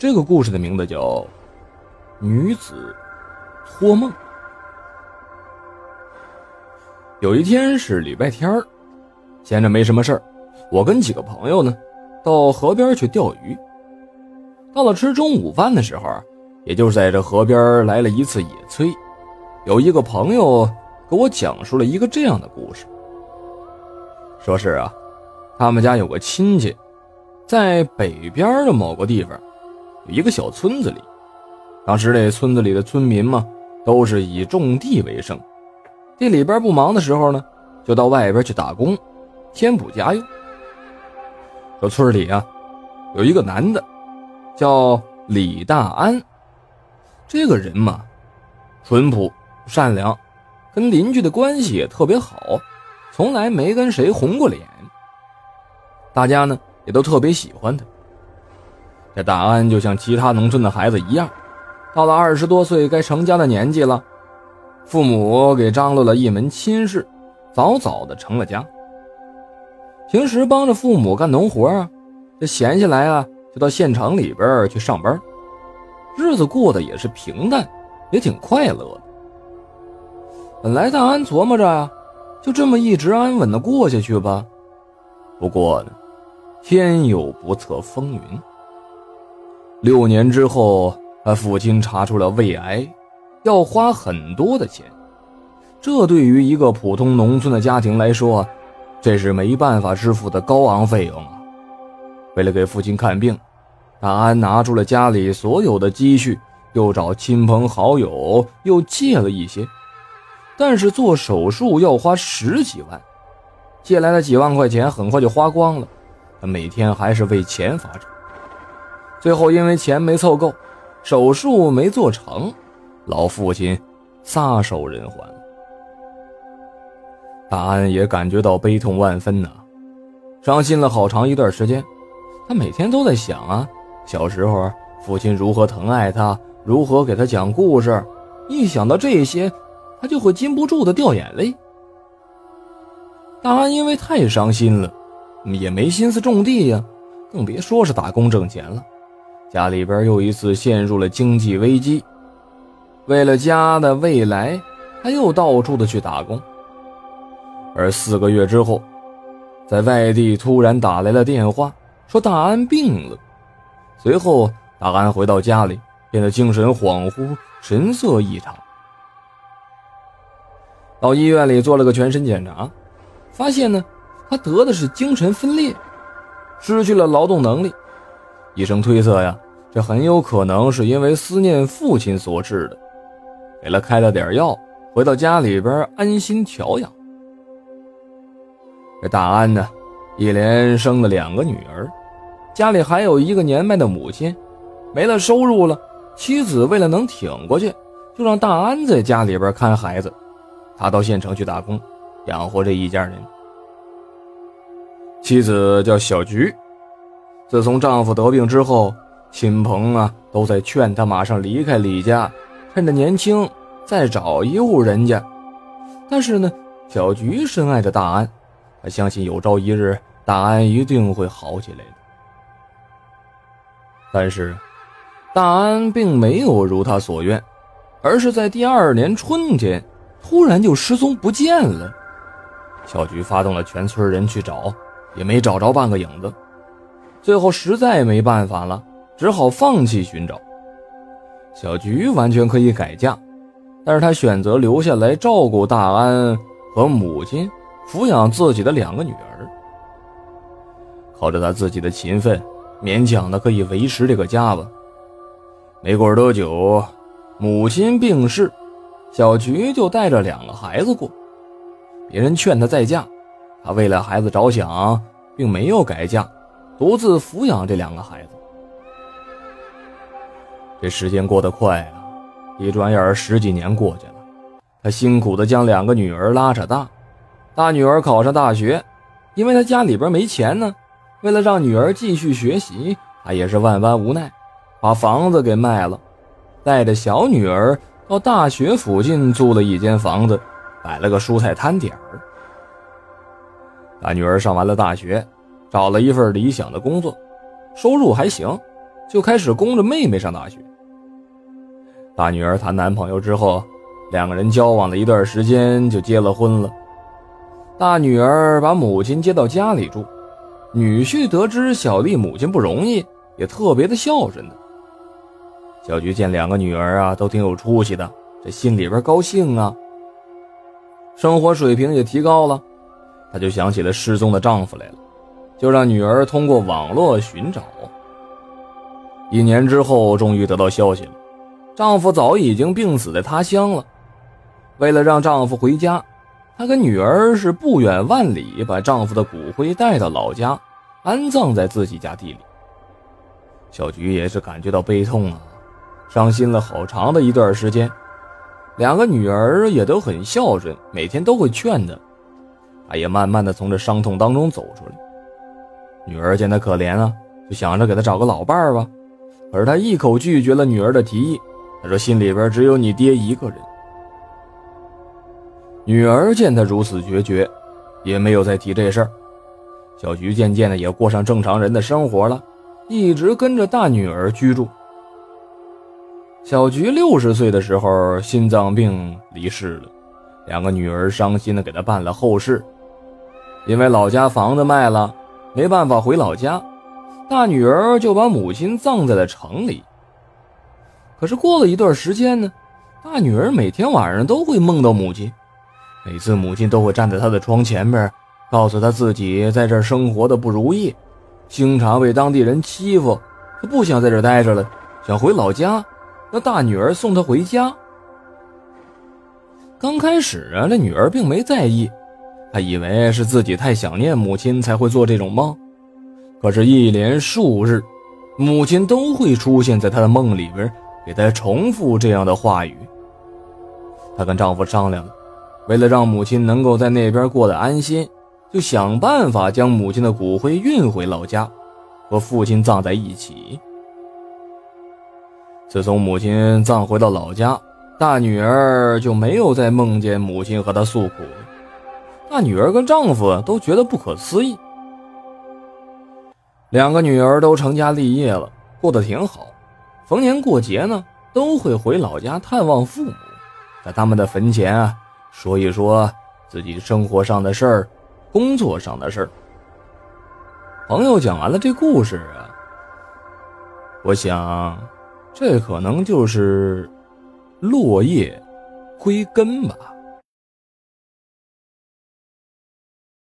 这个故事的名字叫《女子托梦》。有一天是礼拜天儿闲着没什么事儿，我跟几个朋友呢，到河边去钓鱼。到了吃中午饭的时候，也就是在这河边来了一次野炊。有一个朋友给我讲述了一个这样的故事，说是啊，他们家有个亲戚，在北边的某个地方。一个小村子里，当时这村子里的村民嘛，都是以种地为生。地里边不忙的时候呢，就到外边去打工，填补家用。说村里啊，有一个男的，叫李大安。这个人嘛，淳朴善良，跟邻居的关系也特别好，从来没跟谁红过脸。大家呢，也都特别喜欢他。这大安就像其他农村的孩子一样，到了二十多岁该成家的年纪了，父母给张罗了一门亲事，早早的成了家。平时帮着父母干农活啊，这闲下来啊，就到县城里边去上班，日子过得也是平淡，也挺快乐的。本来大安琢磨着啊，就这么一直安稳的过下去吧。不过呢，天有不测风云。六年之后，他父亲查出了胃癌，要花很多的钱。这对于一个普通农村的家庭来说，这是没办法支付的高昂费用啊！为了给父亲看病，大安拿出了家里所有的积蓄，又找亲朋好友又借了一些。但是做手术要花十几万，借来的几万块钱很快就花光了，他每天还是为钱发愁。最后因为钱没凑够，手术没做成，老父亲撒手人寰。大安也感觉到悲痛万分呐，伤心了好长一段时间。他每天都在想啊，小时候父亲如何疼爱他，如何给他讲故事，一想到这些，他就会禁不住的掉眼泪。大安因为太伤心了，也没心思种地呀，更别说是打工挣钱了。家里边又一次陷入了经济危机，为了家的未来，他又到处的去打工。而四个月之后，在外地突然打来了电话，说大安病了。随后，大安回到家里，变得精神恍惚，神色异常。到医院里做了个全身检查，发现呢，他得的是精神分裂，失去了劳动能力。医生推测呀，这很有可能是因为思念父亲所致的，给了开了点药，回到家里边安心调养。这大安呢，一连生了两个女儿，家里还有一个年迈的母亲，没了收入了，妻子为了能挺过去，就让大安在家里边看孩子，他到县城去打工，养活这一家人。妻子叫小菊。自从丈夫得病之后，亲朋啊都在劝她马上离开李家，趁着年轻再找一户人家。但是呢，小菊深爱着大安，她相信有朝一日大安一定会好起来的。但是，大安并没有如她所愿，而是在第二年春天突然就失踪不见了。小菊发动了全村人去找，也没找着半个影子。最后实在没办法了，只好放弃寻找。小菊完全可以改嫁，但是她选择留下来照顾大安和母亲，抚养自己的两个女儿。靠着她自己的勤奋，勉强的可以维持这个家吧。没过多久，母亲病逝，小菊就带着两个孩子过。别人劝她再嫁，她为了孩子着想，并没有改嫁。独自抚养这两个孩子，这时间过得快啊！一转眼十几年过去了，他辛苦的将两个女儿拉扯大，大女儿考上大学，因为他家里边没钱呢。为了让女儿继续学习，他也是万般无奈，把房子给卖了，带着小女儿到大学附近租了一间房子，摆了个蔬菜摊点儿。大女儿上完了大学。找了一份理想的工作，收入还行，就开始供着妹妹上大学。大女儿谈男朋友之后，两个人交往了一段时间就结了婚了。大女儿把母亲接到家里住，女婿得知小丽母亲不容易，也特别的孝顺的。小菊见两个女儿啊都挺有出息的，这心里边高兴啊。生活水平也提高了，她就想起了失踪的丈夫来了，就让女儿通过网络寻找。一年之后，终于得到消息了，丈夫早已经病死在他乡了。为了让丈夫回家，她跟女儿是不远万里把丈夫的骨灰带到老家，安葬在自己家地里。小菊也是感觉到悲痛啊，伤心了好长的一段时间。两个女儿也都很孝顺，每天都会劝她。她也慢慢的从这伤痛当中走出来。女儿见他可怜啊，就想着给他找个老伴儿吧。可是他一口拒绝了女儿的提议。他说心里边只有你爹一个人。女儿见他如此决绝，也没有再提这事儿。小菊渐渐的也过上正常人的生活了，一直跟着大女儿居住。小菊六十岁的时候，心脏病离世了。两个女儿伤心的给她办了后事。因为老家房子卖了，没办法回老家，大女儿就把母亲葬在了城里。可是过了一段时间呢，大女儿每天晚上都会梦到母亲，每次母亲都会站在她的窗前面，告诉她自己在这生活的不如意，经常被当地人欺负，她不想在这儿待着了，想回老家。那大女儿送她回家。刚开始啊，这女儿并没在意，她以为是自己太想念母亲才会做这种梦。可是，一连数日，母亲都会出现在她的梦里边，给她重复这样的话语。她跟丈夫商量了，为了让母亲能够在那边过得安心，就想办法将母亲的骨灰运回老家，和父亲葬在一起。自从母亲葬回到老家，大女儿就没有再梦见母亲和她诉苦。那女儿跟丈夫都觉得不可思议。两个女儿都成家立业了，过得挺好。逢年过节呢，都会回老家探望父母，在他们的坟前啊，说一说自己生活上的事儿、工作上的事儿。朋友讲完了这故事啊，我想。这可能就是落叶归根吧。